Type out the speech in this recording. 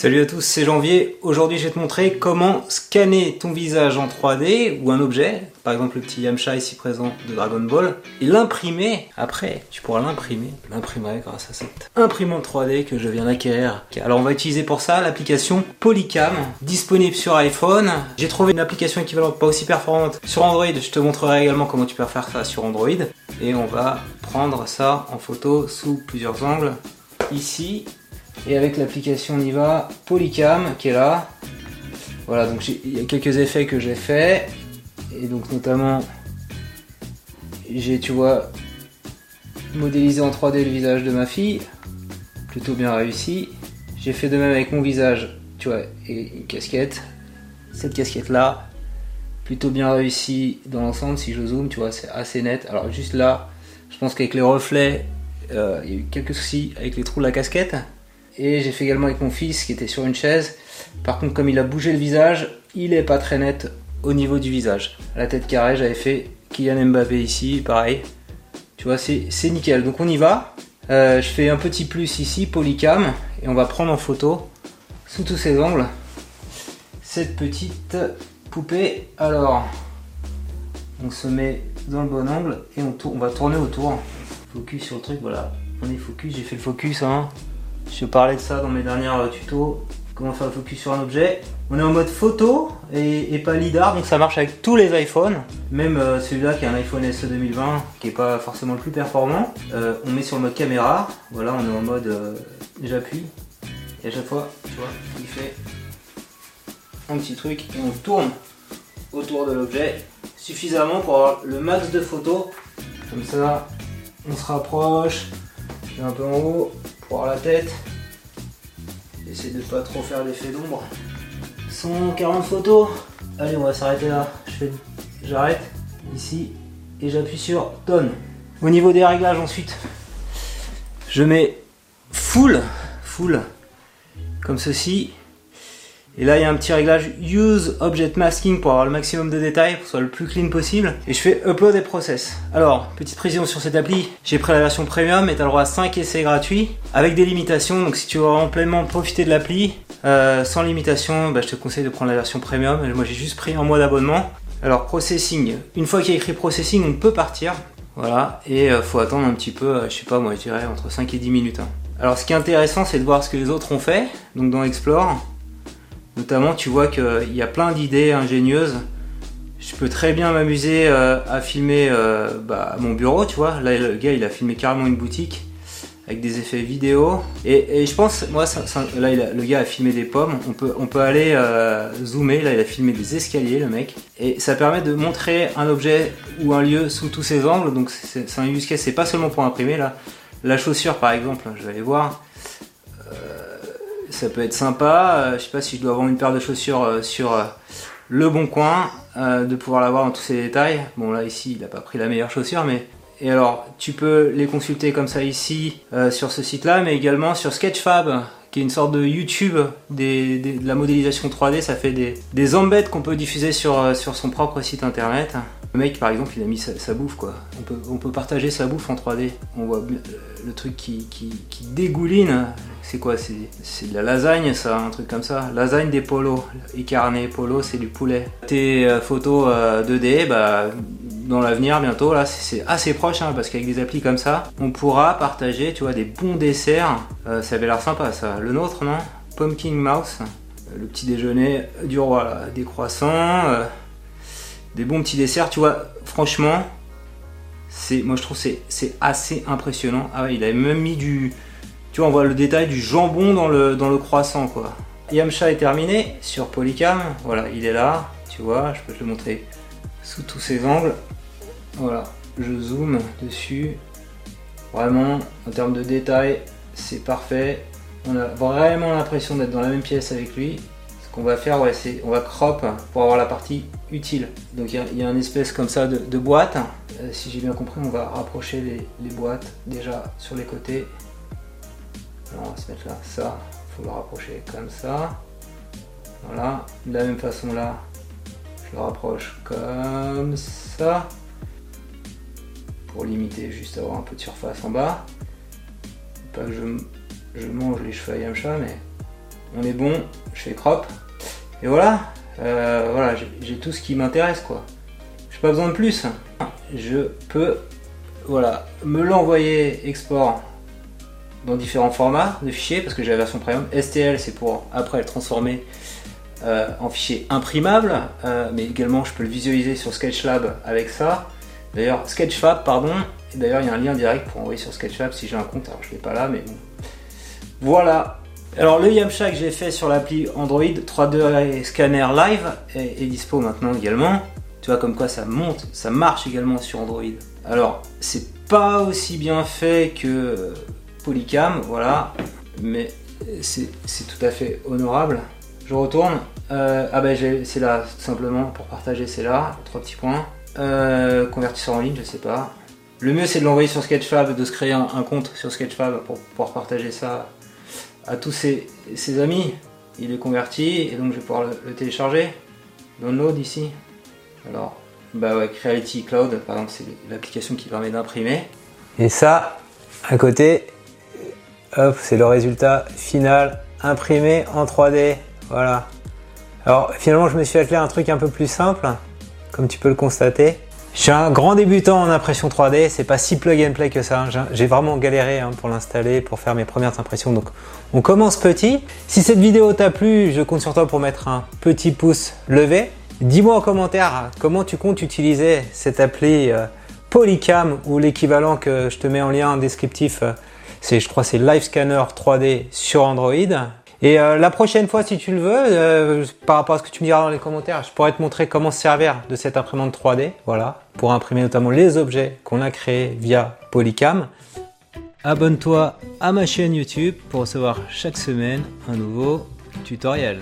Salut à tous, c'est Janvier. Aujourd'hui, je vais te montrer comment scanner ton visage en 3D ou un objet, par exemple le petit Yamcha ici présent de Dragon Ball, et l'imprimer. Après, tu pourras l'imprimer, l'imprimer grâce à cette imprimante 3D que je viens d'acquérir. Alors, on va utiliser pour ça l'application Polycam, disponible sur iPhone. J'ai trouvé une application équivalente, pas aussi performante, sur Android. Je te montrerai également comment tu peux faire ça sur Android. Et on va prendre ça en photo sous plusieurs angles. Ici, et avec l'application on y va, Polycam qui est là. Voilà, donc il y a quelques effets que j'ai fait. Et donc notamment, j'ai, tu vois, modélisé en 3D le visage de ma fille. Plutôt bien réussi. J'ai fait de même avec mon visage, tu vois, et une casquette. Cette casquette là, plutôt bien réussi dans l'ensemble. Si je zoome, tu vois, c'est assez net. Alors juste là, je pense qu'avec les reflets, euh, il y a eu quelques soucis avec les trous de la casquette. Et j'ai fait également avec mon fils qui était sur une chaise. Par contre, comme il a bougé le visage, il est pas très net au niveau du visage. la tête carrée, j'avais fait Kylian Mbappé ici, pareil. Tu vois, c'est nickel. Donc on y va. Euh, je fais un petit plus ici, polycam, et on va prendre en photo, sous tous ces angles, cette petite poupée. Alors, on se met dans le bon angle et on, on va tourner autour. Focus sur le truc, voilà. On est focus, j'ai fait le focus, hein. Je parlais de ça dans mes dernières euh, tutos, comment faire le focus sur un objet. On est en mode photo et, pas lidar, donc ça marche avec tous les iPhones, même euh, celui-là qui est un iPhone SE 2020, qui est pas forcément le plus performant. Euh, on met sur le mode caméra, voilà, on est en mode j'appuie, et à chaque fois, tu vois, il fait un petit truc et on tourne autour de l'objet suffisamment pour avoir le max de photos. Comme ça, on se rapproche, un peu en haut, la tête. Essaye de pas trop faire l'effet d'ombre. 140 photos. Allez, on va s'arrêter là. J'arrête ici et j'appuie sur Donne. Au niveau des réglages ensuite, je mets full, full, comme ceci. Et là, il y a un petit réglage Use Object Masking pour avoir le maximum de détails, pour que ce soit le plus clean possible. Et je fais Upload et Process. Alors, petite précision sur cette appli, j'ai pris la version Premium et tu as le droit à 5 essais gratuits, avec des limitations. Donc si tu veux vraiment pleinement profiter de l'appli, euh, sans limitation, bah, je te conseille de prendre la version Premium. Moi, j'ai juste pris un mois d'abonnement. Alors, Processing. Une fois qu'il y a écrit Processing, on peut partir. Voilà, et euh, faut attendre un petit peu, euh, je sais pas moi, je dirais entre 5 et 10 minutes. Hein. Alors, ce qui est intéressant, c'est de voir ce que les autres ont fait. Donc, dans Explore, Notamment, tu vois qu'il y a plein d'idées ingénieuses. Je peux très bien m'amuser euh, à filmer euh, bah, mon bureau, tu vois. Là, le gars, il a filmé carrément une boutique avec des effets vidéo. Et, je pense, moi, là, le gars a filmé des pommes. On peut, on peut aller euh, zoomer. Là, il a filmé des escaliers, le mec. Et ça permet de montrer un objet ou un lieu sous tous ses angles. Donc, c'est un use case. C'est pas seulement pour imprimer, là. La chaussure, par exemple, je vais aller voir ça peut être sympa. Euh, je sais pas si je dois avoir une paire de chaussures euh, sur euh, le bon coin, de pouvoir l'avoir dans tous ses détails. Bon là ici il n'a pas pris la meilleure chaussure mais et alors tu peux les consulter comme ça ici sur ce site là mais également sur Sketchfab qui est une sorte de YouTube de la modélisation 3D. Ça fait des, des qu'on peut diffuser sur, sur son propre site internet. Le mec, par exemple, il a mis sa, bouffe, quoi. On peut, on peut, partager sa bouffe en 3D. On voit le truc qui, qui, dégouline. C'est quoi? C'est de la lasagne, ça, un truc comme ça. Lasagne des polos. Écarné, polo, c'est du poulet. Tes euh, photos 2D, euh, bah, dans l'avenir, bientôt, là, c'est assez proche, hein, parce qu'avec des applis comme ça, on pourra partager, tu vois, des bons desserts. Euh, ça avait l'air sympa, ça. Le nôtre, non? Pumpkin Mouse. Le petit déjeuner du roi. Des croissants des bons petits desserts, tu vois, franchement, c'est, moi je trouve c'est, c'est assez impressionnant. Ah ouais, il avait même mis du, tu vois, on voit le détail du jambon dans le, dans le croissant, quoi. Yamcha est terminé sur Polycam, voilà, il est là, tu vois, je peux te le montrer sous tous ses angles. Voilà, je zoome dessus. Vraiment, en termes de détail, c'est parfait. On a vraiment l'impression d'être dans la même pièce avec lui qu'on va faire, ouais, c'est on va crop pour avoir la partie utile. Donc il y, a une espèce comme ça de, boîte. Euh, si j'ai bien compris, on va rapprocher les, boîtes déjà sur les côtés. on va se mettre là, ça, faut le rapprocher comme ça. Voilà, de la même façon là, je le rapproche comme ça. Pour limiter, juste avoir un peu de surface en bas. Pas que je, mange les cheveux à Yamcha, mais on est bon, je fais crop. Et voilà, euh, voilà, j'ai tout ce qui m'intéresse quoi. J'ai pas besoin de plus. Je peux, voilà, me l'envoyer export dans différents formats de fichiers parce que j'ai la version premium. STL c'est pour après le transformer euh, en fichier imprimable, euh, mais également je peux le visualiser sur SketchLab avec ça. D'ailleurs, Sketchfab, pardon. D'ailleurs, il y a un lien direct pour envoyer sur Sketchfab si j'ai un compte. Alors, je l'ai pas là, mais bon. Voilà. Alors, le Yamcha que j'ai fait sur l'appli Android 3D Scanner Live est, est, dispo maintenant également. Tu vois, comme quoi ça monte, ça marche également sur Android. Alors, c'est pas aussi bien fait que Polycam, voilà, mais c'est tout à fait honorable. Je retourne. Euh, ah ben c'est là, tout simplement, pour partager, c'est là, trois petits points. Euh, convertisseur en ligne, je sais pas. Le mieux c'est de l'envoyer sur Sketchfab, de se créer un, compte sur Sketchfab pour pouvoir partager ça à tous ses, amis. Il est converti et donc je vais pouvoir le, télécharger. Download ici. Alors, bah ouais, Creality Cloud, par exemple, c'est l'application qui permet d'imprimer. Et ça, à côté, hop, c'est le résultat final imprimé en 3D. Voilà. Alors finalement, je me suis attelé à un truc un peu plus simple comme tu peux le constater. Je suis un grand débutant en impression 3D, c'est pas si plug and play que ça. J'ai vraiment galéré hein, pour l'installer, pour faire mes premières impressions. Donc on commence petit. Si cette vidéo t'a plu, je compte sur toi pour mettre un petit pouce levé. Dis-moi en commentaire comment tu comptes utiliser cette appli euh, Polycam ou l'équivalent que je te mets en lien descriptif. Euh, c'est, je crois, c'est Live Scanner 3D sur Android. Et euh, la prochaine fois, si tu le veux, euh, par rapport à ce que tu me diras dans les commentaires, je pourrais te montrer comment se servir de cette imprimante 3D, voilà, pour imprimer notamment les objets qu'on a créés via Polycam. Abonne-toi à ma chaîne YouTube pour recevoir chaque semaine un nouveau tutoriel.